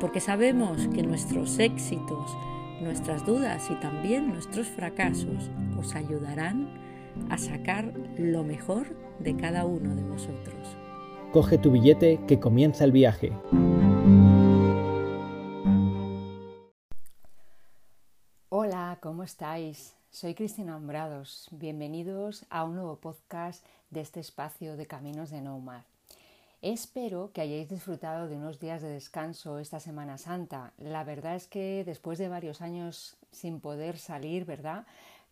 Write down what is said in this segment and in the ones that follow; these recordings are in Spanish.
porque sabemos que nuestros éxitos, nuestras dudas y también nuestros fracasos os ayudarán a sacar lo mejor de cada uno de vosotros. Coge tu billete que comienza el viaje. Hola, ¿cómo estáis? Soy Cristina Hombrados. Bienvenidos a un nuevo podcast de este espacio de Caminos de Nomad. Espero que hayáis disfrutado de unos días de descanso esta Semana Santa. La verdad es que después de varios años sin poder salir, ¿verdad?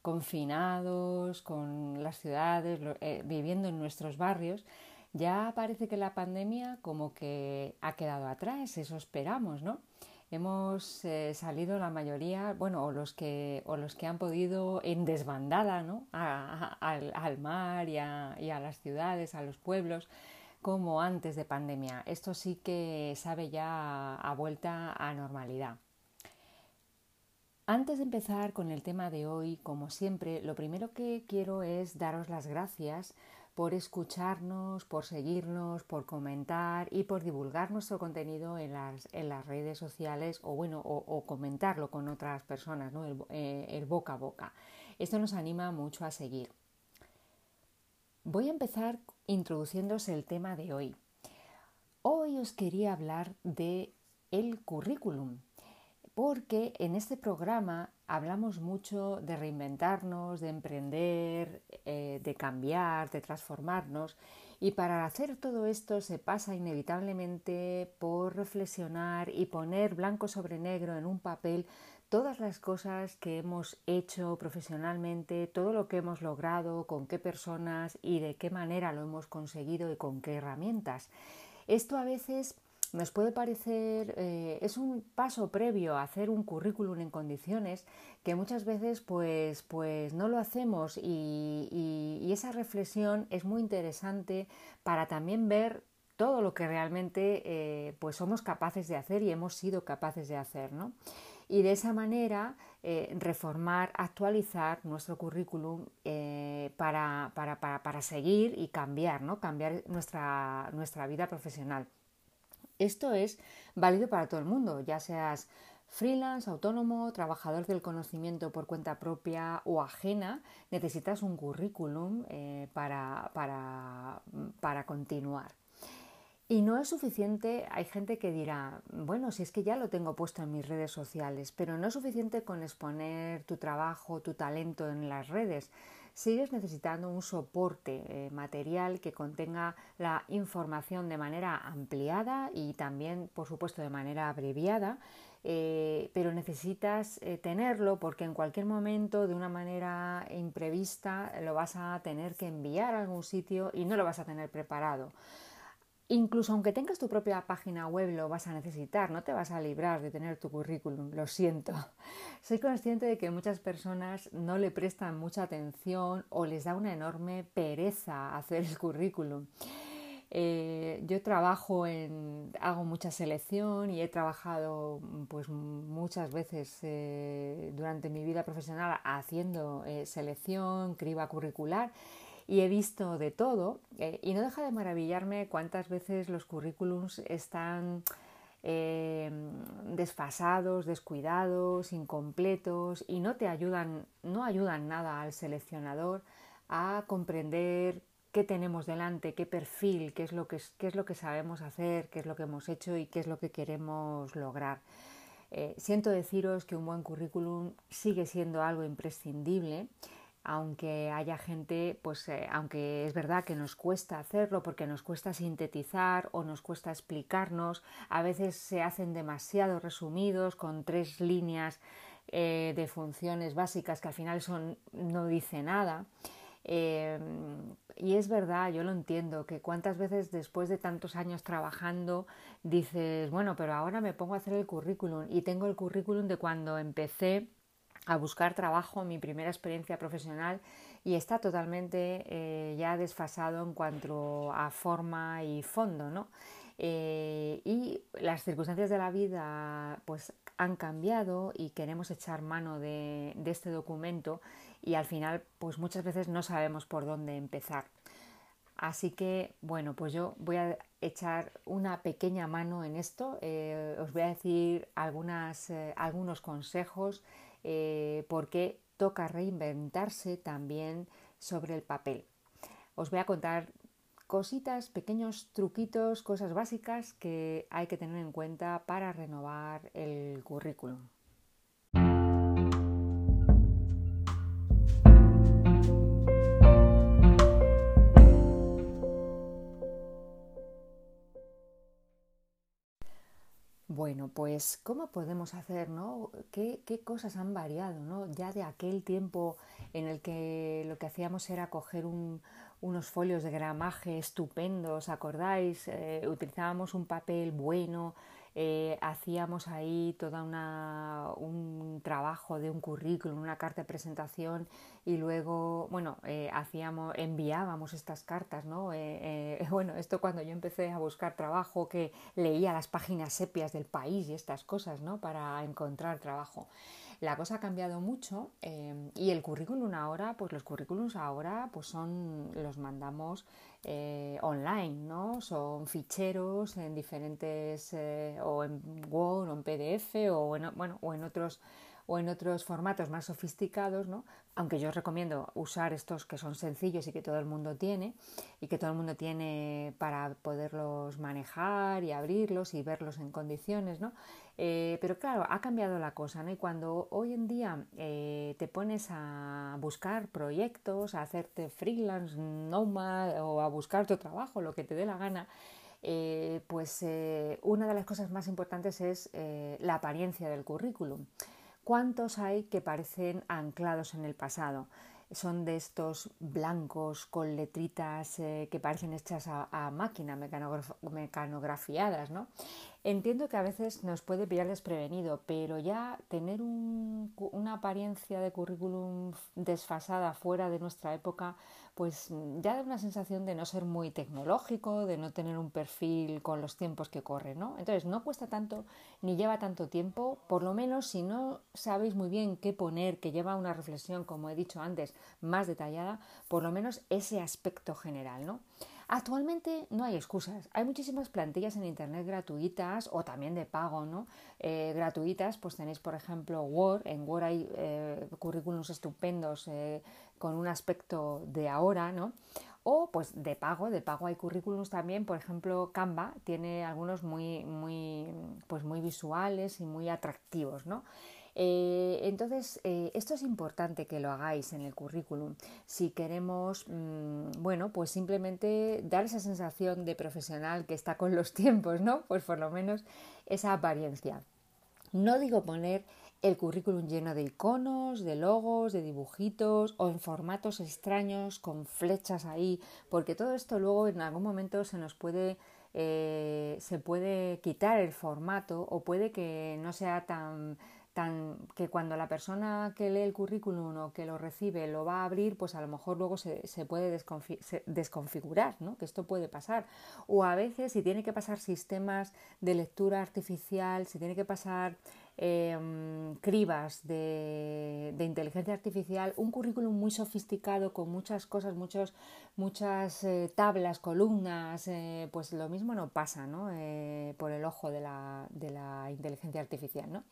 Confinados con las ciudades, eh, viviendo en nuestros barrios, ya parece que la pandemia como que ha quedado atrás, eso esperamos, ¿no? Hemos eh, salido la mayoría, bueno, o los que, o los que han podido en desbandada, ¿no? al, mar y a las ciudades, a los pueblos como antes de pandemia. Esto sí que sabe ya a vuelta a normalidad. Antes de empezar con el tema de hoy, como siempre, lo primero que quiero es daros las gracias por escucharnos, por seguirnos, por comentar y por divulgar nuestro contenido en las, en las redes sociales o bueno, o, comentarlo con otras personas, ¿no? el, eh, el boca a boca. Esto nos anima mucho a seguir. Voy a empezar introduciéndose el tema de hoy. Hoy os quería hablar de el currículum, porque en este programa hablamos mucho de reinventarnos, de emprender, eh, de cambiar, de transformarnos, y para hacer todo esto se pasa inevitablemente por reflexionar y poner blanco sobre negro en un papel todas las cosas que hemos hecho profesionalmente, todo lo que hemos logrado, con qué personas y de qué manera lo hemos conseguido y con qué herramientas. Esto a veces nos puede parecer, eh, es un paso previo a hacer un currículum en condiciones que muchas veces pues, pues no lo hacemos y, esa reflexión es muy interesante para también ver todo lo que realmente eh, pues somos capaces de hacer y hemos sido capaces de hacer. ¿no? y de esa manera eh, reformar, actualizar nuestro currículum eh, para, seguir y cambiar, ¿no? cambiar nuestra, nuestra vida profesional. Esto es válido para todo el mundo, ya seas freelance, autónomo, trabajador del conocimiento por cuenta propia o ajena, necesitas un currículum eh, para, para continuar. Y no es suficiente, hay gente que dirá, bueno, si es que ya lo tengo puesto en mis redes sociales, pero no es suficiente con exponer tu trabajo, tu talento en las redes. Sigues necesitando un soporte eh, material que contenga la información de manera ampliada y también, por supuesto, de manera abreviada, eh, pero necesitas eh, tenerlo porque en cualquier momento, de una manera imprevista, lo vas a tener que enviar a algún sitio y no lo vas a tener preparado. Incluso aunque tengas tu propia página web lo vas a necesitar, no te vas a librar de tener tu currículum, lo siento. Soy consciente de que muchas personas no le prestan mucha atención o les da una enorme pereza hacer el currículum. Eh, yo trabajo en, hago mucha selección y he trabajado pues muchas veces eh, durante mi vida profesional haciendo eh, selección, criba curricular y he visto de todo eh, y no deja de maravillarme cuántas veces los currículums están eh, desfasados, descuidados, incompletos y no te ayudan, no ayudan nada al seleccionador a comprender qué tenemos delante, qué perfil, qué es lo que, qué es lo que sabemos hacer, qué es lo que hemos hecho y qué es lo que queremos lograr. Eh, siento deciros que un buen currículum sigue siendo algo imprescindible aunque haya gente, pues eh, aunque es verdad que nos cuesta hacerlo porque nos cuesta sintetizar o nos cuesta explicarnos, a veces se hacen demasiado resumidos con tres líneas eh, de funciones básicas que al final son, no dice nada. Em, y es verdad, yo lo entiendo, que cuántas veces después de tantos años trabajando dices, bueno, pero ahora me pongo a hacer el currículum y tengo el currículum de cuando empecé a buscar trabajo, mi primera experiencia profesional y está totalmente eh, ya desfasado en cuanto a forma y fondo, ¿no? Eh, y las circunstancias de la vida pues han cambiado y queremos echar mano de, este documento y al final pues muchas veces no sabemos por dónde empezar. Así que bueno, pues yo voy a echar una pequeña mano en esto, eh, os voy a decir algunas, algunos consejos eh, porque toca reinventarse también sobre el papel. Os voy a contar cositas, pequeños truquitos, cosas básicas que hay que tener en cuenta para renovar el currículum. Bueno, pues ¿cómo podemos hacer, no? ¿Qué, cosas han variado, no? Ya de aquel tiempo en el que lo que hacíamos era coger unos folios de gramaje estupendos, ¿acordáis? Eh, utilizábamos un papel bueno, eh, hacíamos ahí todo un trabajo de un currículum, una carta de presentación y luego, bueno, eh, hacíamos, enviábamos estas cartas, ¿no? Eh, bueno, esto cuando yo empecé a buscar trabajo, que leía las páginas sepias del país y estas cosas, ¿no? Para encontrar trabajo. La cosa ha cambiado mucho y el currículum ahora, pues los currículums ahora pues son, los mandamos eh, online, ¿no? Son ficheros en diferentes, eh, o en Word o en PDF o en, bueno, o en otros o en otros formatos más sofisticados, ¿no? aunque yo os recomiendo usar estos que son sencillos y que todo el mundo tiene y que todo el mundo tiene para poderlos manejar y abrirlos y verlos en condiciones, ¿no? Eh, pero claro, ha cambiado la cosa, ¿no? Y cuando hoy en día eh, te pones a buscar proyectos, a hacerte freelance, nomad o a buscar tu trabajo, lo que te dé la gana, eh, pues una de las cosas más importantes es la apariencia del currículum. ¿Cuántos hay que parecen anclados en el pasado? Son de estos blancos con letritas eh, que parecen hechas a, máquina, mecanografiadas, ¿no? Entiendo que a veces nos puede pillar desprevenido, pero ya tener una apariencia de currículum desfasada fuera de nuestra época, pues ya da una sensación de no ser muy tecnológico, de no tener un perfil con los tiempos que corren, ¿no? Entonces no cuesta tanto ni lleva tanto tiempo, por lo menos si no sabéis muy bien qué poner, que lleva una reflexión, como he dicho antes, más detallada, por lo menos ese aspecto general, ¿no? Actualmente no hay excusas. Hay muchísimas plantillas en Internet gratuitas o también de pago, ¿no? Eh, gratuitas, pues tenéis, por ejemplo, Word. En Word hay eh, currículums estupendos eh, con un aspecto de ahora, ¿no? O pues de pago, de pago hay currículums también, por ejemplo, Canva tiene algunos muy, muy, pues muy visuales y muy atractivos, ¿no? Eh, entonces, eh, esto es importante que lo hagáis en el currículum. Si queremos, mm, bueno, pues simplemente dar esa sensación de profesional que está con los tiempos, ¿no? Pues por lo menos esa apariencia. No digo poner el currículum lleno de iconos, de logos, de dibujitos o en formatos extraños con flechas ahí, porque todo esto luego en algún momento se nos puede eh, se puede quitar el formato o puede que no sea tan que cuando la persona que lee el currículum o que lo recibe lo va a abrir, pues a lo mejor luego se, puede desconfigurar, ¿no? que esto puede pasar. O a veces si tiene que pasar sistemas de lectura artificial, si tiene que pasar em, cribas de, inteligencia artificial, un currículum muy sofisticado con muchas cosas, muchos, muchas eh, tablas, columnas, eh, pues lo mismo no pasa ¿no? Eh, por el ojo de la, de la inteligencia artificial. ¿no?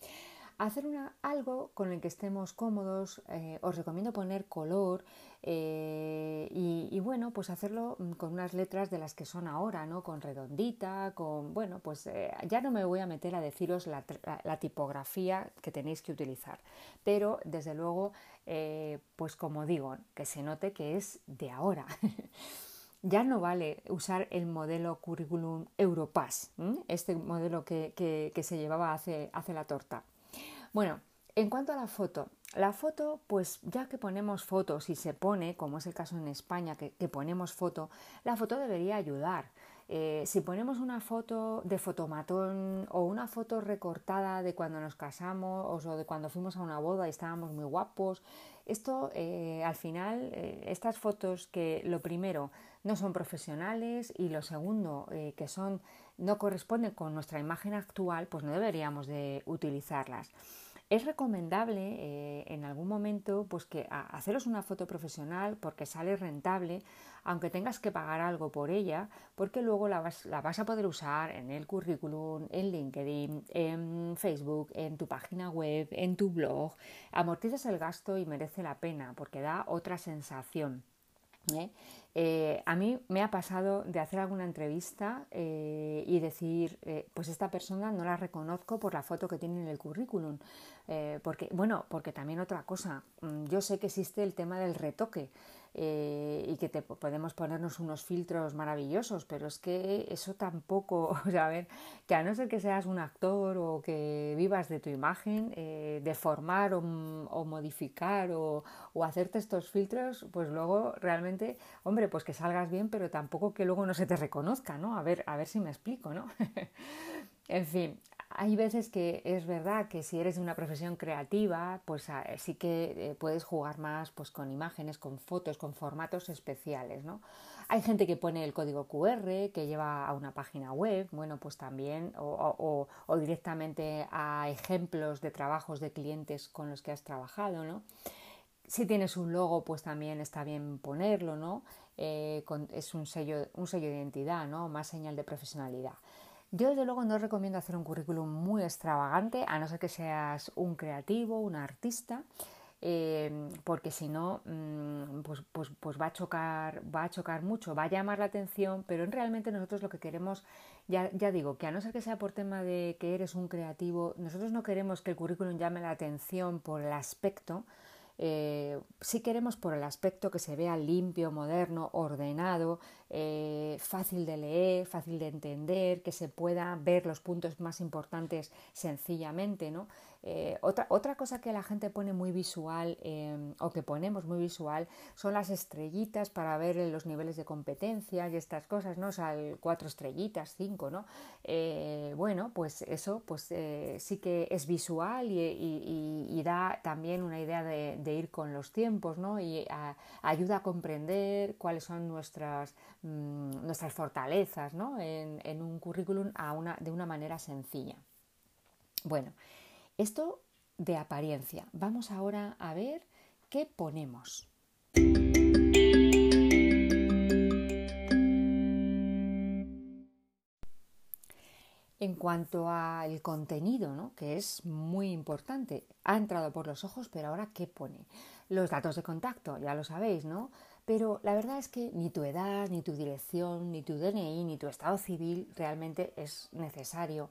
Hacer algo con el que estemos cómodos, eh, os recomiendo poner color eh, y, bueno, pues hacerlo mm, con unas letras de las que son ahora, ¿no? Con redondita, con, bueno, pues eh, ya no me voy a meter a deciros la, tipografía que tenéis que utilizar, pero desde luego, pues como digo, que se note que es de ahora. ya no vale usar el modelo currículum Europass, este modelo que, se llevaba hace, hace la torta. Bueno, En cuanto a la foto, la foto, pues ya que ponemos fotos y se pone, como es el caso en España, que, ponemos foto, la foto debería ayudar. Eh, si ponemos una foto de fotomatón o una foto recortada de cuando nos casamos o de cuando fuimos a una boda y estábamos muy guapos, esto eh, al final, eh, estas fotos que lo primero no son profesionales y lo segundo que son no corresponden con nuestra imagen actual, pues no deberíamos de utilizarlas. Es recomendable eh, en algún momento pues que haceros una foto profesional porque sale rentable, aunque tengas que pagar algo por ella, porque luego la vas, a poder usar en el currículum, en LinkedIn, en Facebook, en tu página web, en tu blog. Amortizas el gasto y merece la pena porque da otra sensación. ¿eh? Eh, a mí me ha pasado de hacer alguna entrevista eh, y decir, pues esta persona no la reconozco por la foto que tiene en el currículum. porque, bueno, porque también otra cosa, mm, yo sé que existe el tema del retoque. Eh, y que te, podemos ponernos unos filtros maravillosos, pero es que eso tampoco, o sea, a ver, que a no ser que seas un actor o que vivas de tu imagen, eh, deformar o, modificar o, o, hacerte estos filtros, pues luego realmente, hombre, pues que salgas bien, pero tampoco que luego no se te reconozca, ¿no? A ver, a ver si me explico, ¿no? en fin, hay veces que es verdad que si eres de una profesión creativa, pues ah, sí que eh, puedes jugar más pues, con imágenes, con fotos, con formatos especiales, ¿no? Hay gente que pone el código QR, que lleva a una página web, bueno, pues también, o, directamente a ejemplos de trabajos de clientes con los que has trabajado, ¿no? Si tienes un logo, pues también está bien ponerlo, ¿no? Eh, es un sello, un sello de identidad, ¿no? Más señal de profesionalidad. Yo desde luego no recomiendo hacer un currículum muy extravagante, a no ser que seas un creativo, un artista, eh, porque si no, mm, pues, pues, pues, va, a chocar, va a chocar mucho, va a llamar la atención, pero realmente nosotros lo que queremos, ya, ya digo, que a no ser que sea por tema de que eres un creativo, nosotros no queremos que el currículum llame la atención por el aspecto, eh, si queremos por el aspecto que se vea limpio, moderno, ordenado, eh, fácil de leer, fácil de entender, que se pueda ver los puntos más importantes sencillamente, ¿no? Eh, otra, otra, cosa que la gente pone muy visual em, o que ponemos muy visual son las estrellitas para ver los niveles de competencia y estas cosas, ¿no? O sea, cuatro estrellitas, cinco, ¿no? Eh, bueno, pues eso pues eh, sí que es visual y, da también una idea de, ir con los tiempos, ¿no? Y ayuda a comprender cuáles son nuestras, mm, nuestras fortalezas, ¿no? En, en un currículum a una, de una manera sencilla. Bueno, esto de apariencia. Vamos ahora a ver qué ponemos. En cuanto al contenido, ¿no? que es muy importante, ha entrado por los ojos, pero ahora ¿qué pone? Los datos de contacto, ya lo sabéis, ¿no? Pero la verdad es que ni tu edad, ni tu dirección, ni tu DNI, ni tu estado civil realmente es necesario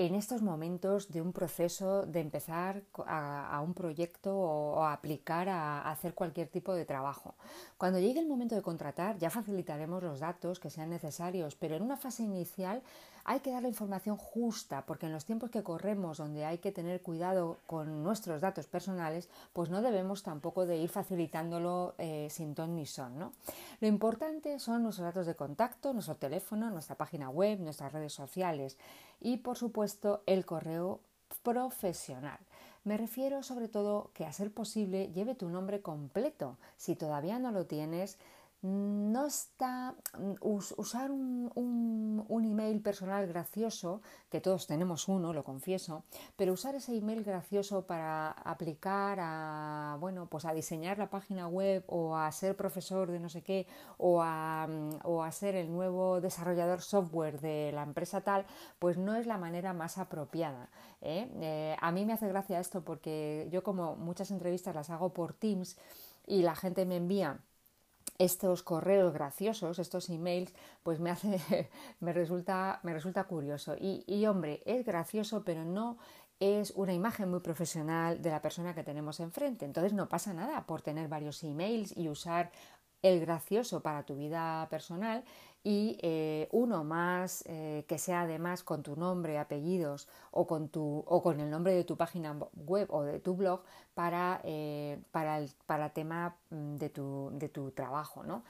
en estos momentos de un proceso de empezar a, un proyecto o, a aplicar a, hacer cualquier tipo de trabajo. Cuando llegue el momento de contratar ya facilitaremos los datos que sean necesarios, pero en una fase inicial hay que dar la información justa, porque en los tiempos que corremos, donde hay que tener cuidado con nuestros datos personales, pues no debemos tampoco de ir facilitándolo eh, sin ton ni son. ¿no? Lo importante son nuestros datos de contacto, nuestro teléfono, nuestra página web, nuestras redes sociales y, por supuesto, el correo profesional. Me refiero sobre todo que a ser posible lleve tu nombre completo. Si todavía no lo tienes, no está mm, usar un, un, email personal gracioso, que todos tenemos uno, lo confieso, pero usar ese email gracioso para aplicar a, bueno, pues a diseñar la página web o a ser profesor de no sé qué o a, mm, o a ser el nuevo desarrollador software de la empresa tal, pues no es la manera más apropiada. ¿eh? Eh, a mí me hace gracia esto porque yo como muchas entrevistas las hago por Teams y la gente me envía estos correos graciosos, estos emails, pues me hace, me resulta, me resulta curioso. Y, y, hombre, es gracioso, pero no es una imagen muy profesional de la persona que tenemos enfrente. Entonces no pasa nada por tener varios emails y usar el gracioso para tu vida personal y eh, uno más eh, que sea además con tu nombre, apellidos o con, tu, o con el nombre de tu página web o de tu blog para, eh, para, el para tema mm, de tu, de tu trabajo. ¿no?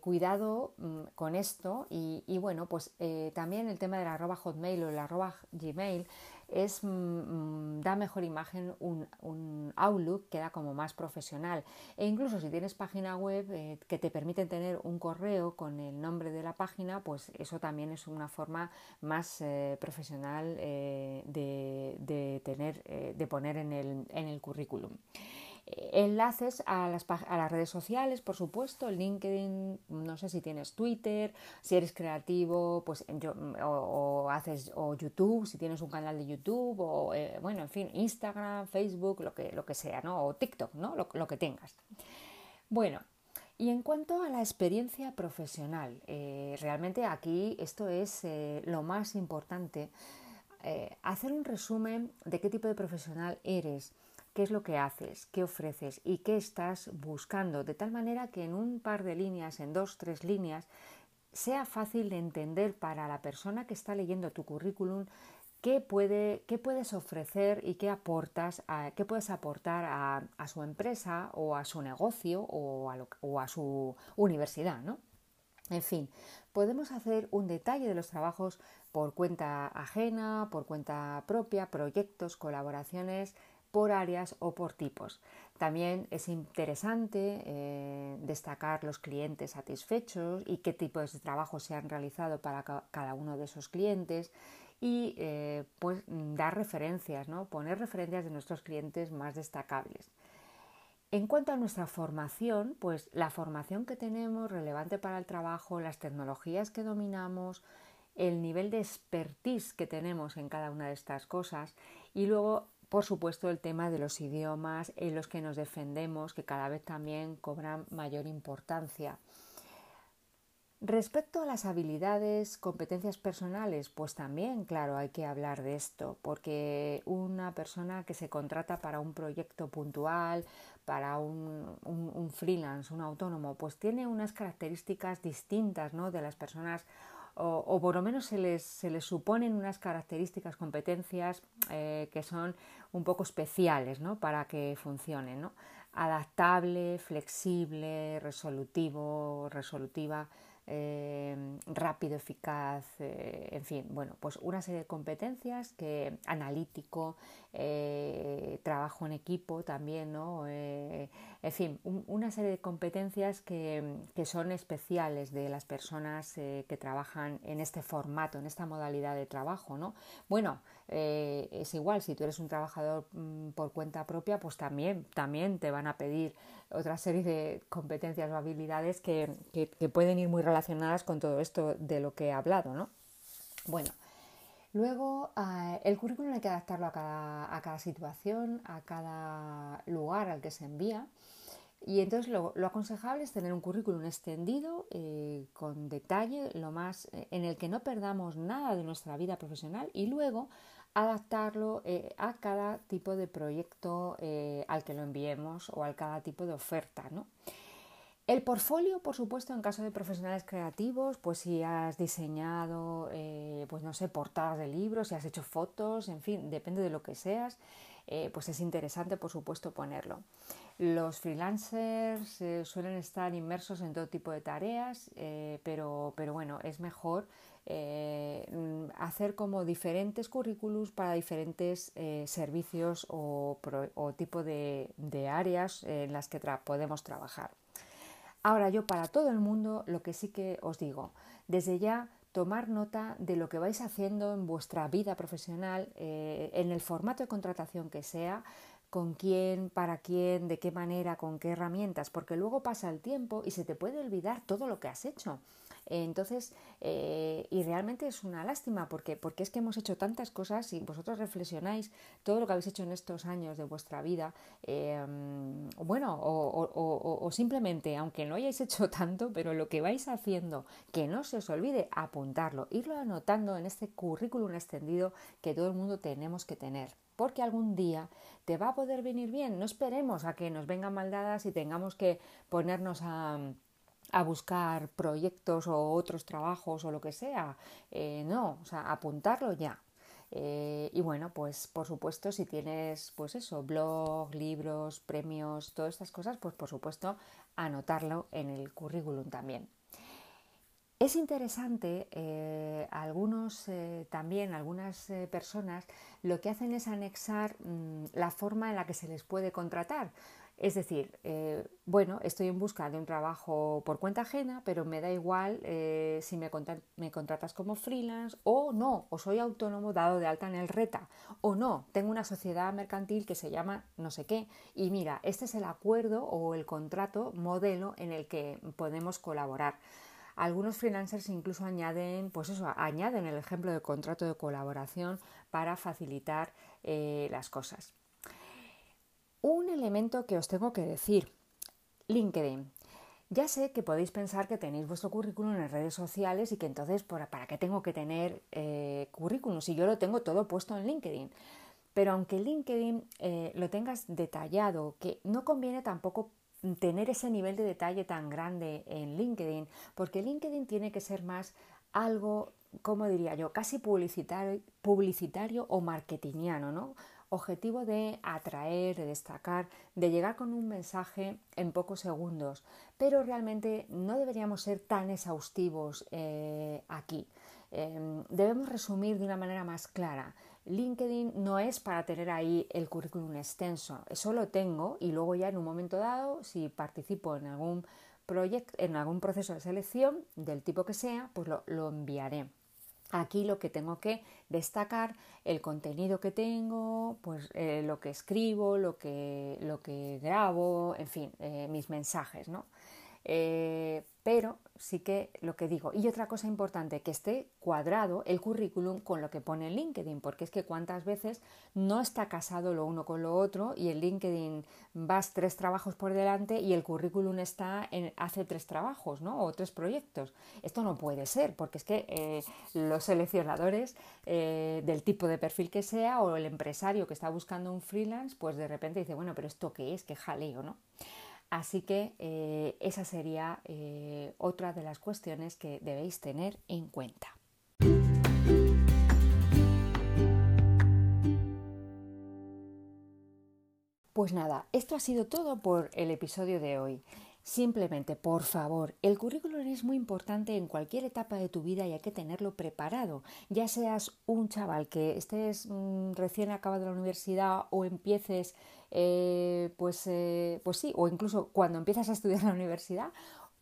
cuidado mm, con esto y, y bueno, pues también el tema del arroba hotmail o el arroba gmail es, mm, da mejor imagen un, un, Outlook, queda como más profesional. E incluso si tienes página web eh, que te permiten tener un correo con el nombre de la página, pues eso también es una forma más eh, profesional eh, de, de, tener, de poner en el, en el currículum enlaces a las, a las, redes sociales, por supuesto, LinkedIn, no sé si tienes Twitter, si eres creativo, pues yo, o, haces o YouTube, si tienes un canal de YouTube, o eh, bueno, en fin, Instagram, Facebook, lo que, lo que sea, ¿no? O TikTok, ¿no? Lo, que tengas. Bueno, y en cuanto a la experiencia profesional, eh, realmente aquí esto es eh, lo más importante. hacer un resumen de qué tipo de profesional eres, qué es lo que haces, qué ofreces y qué estás buscando, de tal manera que en un par de líneas, en dos, tres líneas, sea fácil de entender para la persona que está leyendo tu currículum qué, puede, qué puedes ofrecer y qué aportas, qué puedes aportar a, su empresa o a su negocio o a, o a su universidad, ¿no? En fin, podemos hacer un detalle de los trabajos por cuenta ajena, por cuenta propia, proyectos, colaboraciones, por áreas o por tipos. También es interesante eh, destacar los clientes satisfechos y qué tipos de trabajo se han realizado para cada uno de esos clientes y eh, pues dar referencias, ¿no? poner referencias de nuestros clientes más destacables. En cuanto a nuestra formación, pues la formación que tenemos relevante para el trabajo, las tecnologías que dominamos, el nivel de expertise que tenemos en cada una de estas cosas y luego por supuesto, el tema de los idiomas en los que nos defendemos, que cada vez también cobran mayor importancia. Respecto a las habilidades, competencias personales, pues también, claro, hay que hablar de esto, porque una persona que se contrata para un proyecto puntual, para un, freelance, un autónomo, pues tiene unas características distintas ¿no? de las personas o, por lo menos se les, se les, suponen unas características, competencias eh, que son un poco especiales ¿no? para que funcionen. ¿no? Adaptable, flexible, resolutivo, resolutiva, eh, rápido, eficaz, eh, en fin, bueno, pues una serie de competencias que analítico, eh, trabajo en equipo también, ¿no? en fin, una serie de competencias que, que, son especiales de las personas que trabajan en este formato, en esta modalidad de trabajo, ¿no? Bueno, es igual, si tú eres un trabajador mm, por cuenta propia, pues también, también te van a pedir otra serie de competencias o habilidades que, pueden ir muy relacionadas con todo esto de lo que he hablado, ¿no? Bueno, luego ah, el currículum hay que adaptarlo a cada, situación, a cada lugar al que se envía. Y entonces lo, aconsejable es tener un currículum extendido, eh, con detalle, lo más, eh, en el que no perdamos nada de nuestra vida profesional y luego adaptarlo eh, a cada tipo de proyecto al que lo enviemos o a cada tipo de oferta. ¿no? El portfolio, por supuesto, en caso de profesionales creativos, pues si has diseñado, pues no sé, portadas de libros, si has hecho fotos, en fin, depende de lo que seas, pues es interesante, por supuesto, ponerlo. Los freelancers suelen estar inmersos en todo tipo de tareas, pero, pero bueno, es mejor eh, mm, hacer como diferentes currículums para diferentes eh, servicios o, tipo de, áreas en las que podemos trabajar. Ahora yo para todo el mundo lo que sí que os digo, desde ya tomar nota de lo que vais haciendo en vuestra vida profesional, eh, en el formato de contratación que sea, con quién, para quién, de qué manera, con qué herramientas, porque luego pasa el tiempo y se te puede olvidar todo lo que has hecho. Entonces, eh, y realmente es una lástima porque, porque es que hemos hecho tantas cosas y vosotros reflexionáis todo lo que habéis hecho en estos años de vuestra vida, eh, bueno, o, simplemente, aunque no hayáis hecho tanto, pero lo que vais haciendo, que no se os olvide apuntarlo, irlo anotando en este currículum extendido que todo el mundo tenemos que tener porque algún día te va a poder venir bien. No esperemos a que nos vengan maldadas y tengamos que ponernos a, a buscar proyectos o otros trabajos o lo que sea. Eh, no, o sea, apuntarlo ya. Eh, y bueno, pues por supuesto, si tienes, pues eso, blog, libros, premios, todas estas cosas, pues por supuesto, anotarlo en el currículum también. Es interesante, eh, algunos también, algunas personas, lo que hacen es anexar mm, la forma en la que se les puede contratar. Es decir, eh, bueno, estoy en busca de un trabajo por cuenta ajena, pero me da igual eh, si me, contratas como freelance o no, o soy autónomo dado de alta en el RETA, o no, tengo una sociedad mercantil que se llama no sé qué, y mira, este es el acuerdo o el contrato modelo en el que podemos colaborar. Algunos freelancers incluso añaden, pues eso, añaden el ejemplo de contrato de colaboración para facilitar eh, las cosas. Un elemento que os tengo que decir, LinkedIn. Ya sé que podéis pensar que tenéis vuestro currículum en redes sociales y que entonces, ¿para qué tengo que tener eh, currículum si yo lo tengo todo puesto en LinkedIn? Pero aunque LinkedIn eh, lo tengas detallado, que no conviene tampoco tener ese nivel de detalle tan grande en LinkedIn, porque LinkedIn tiene que ser más algo, como diría yo, casi publicitario, publicitario o marketingiano, ¿no? Objetivo de atraer, de destacar, de llegar con un mensaje en pocos segundos, pero realmente no deberíamos ser tan exhaustivos eh, aquí. Em, debemos resumir de una manera más clara. LinkedIn no es para tener ahí el currículum extenso, eso lo tengo y luego ya en un momento dado, si participo en algún proyecto, en algún proceso de selección del tipo que sea, pues lo enviaré. Aquí lo que tengo que destacar, el contenido que tengo, pues eh, lo que escribo, lo que, lo que grabo, en fin, eh, mis mensajes, ¿no? Eh, pero sí que lo que digo. Y otra cosa importante, que esté cuadrado el currículum con lo que pone en LinkedIn, porque es que cuántas veces no está casado lo uno con lo otro y en LinkedIn vas tres trabajos por delante y el currículum está en, hace tres trabajos, ¿no? O tres proyectos. Esto no puede ser, porque es que eh, los seleccionadores eh, del tipo de perfil que sea o el empresario que está buscando un freelance, pues de repente dice, bueno, pero esto qué es, qué jaleo, ¿no? Así que eh, esa sería eh, otra de las cuestiones que debéis tener en cuenta. Pues nada, esto ha sido todo por el episodio de hoy. Simplemente, por favor, el currículum es muy importante en cualquier etapa de tu vida y hay que tenerlo preparado. Ya seas un chaval que estés mm, recién acabado la universidad o empieces eh, pues, eh, pues sí, o incluso cuando empiezas a estudiar en la universidad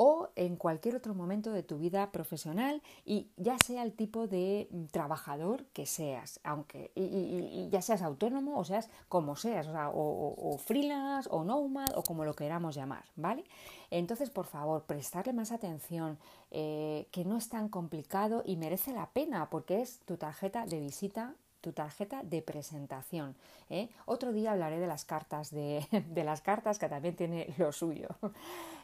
o en cualquier otro momento de tu vida profesional y ya sea el tipo de mm, trabajador que seas, aunque y, ya seas autónomo o seas como seas, o, freelance o nomad o como lo queramos llamar, ¿vale? Entonces, por favor, prestarle más atención, eh, que no es tan complicado y merece la pena porque es tu tarjeta de visita tu tarjeta de presentación. ¿eh? Otro día hablaré de las cartas, de, las cartas que también tiene lo suyo.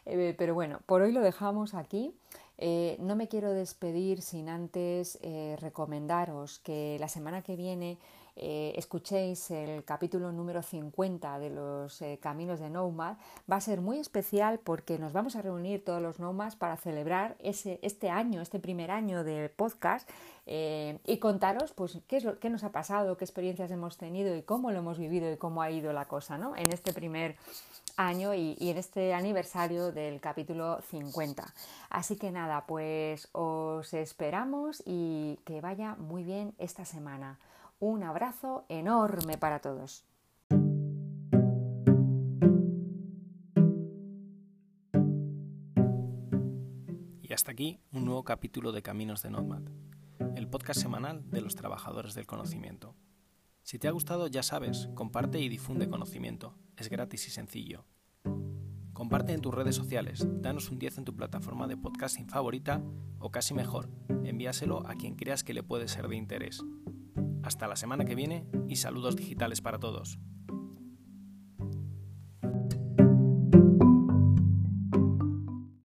Eh, pero bueno, por hoy lo dejamos aquí. Eh, no me quiero despedir sin antes recomendaros que la semana que viene eh, escuchéis el capítulo número 50 de los eh, Caminos de Nomad, va a ser muy especial porque nos vamos a reunir todos los Nomads para celebrar ese, este año, este primer año de podcast eh, y contaros pues, qué, es lo, qué nos ha pasado, qué experiencias hemos tenido y cómo lo hemos vivido y cómo ha ido la cosa ¿no? en este primer año y, y, en este aniversario del capítulo 50. Así que nada, pues os esperamos y que vaya muy bien esta semana. Un abrazo enorme para todos. Y hasta aquí un nuevo capítulo de Caminos de Nomad, el podcast semanal de los trabajadores del conocimiento. Si te ha gustado, ya sabes, comparte y difunde conocimiento. Es gratis y sencillo. Comparte en tus redes sociales, danos un 10 en tu plataforma de podcasting favorita o casi mejor, envíaselo a quien creas que le puede ser de interés. Hasta la semana que viene y saludos digitales para todos.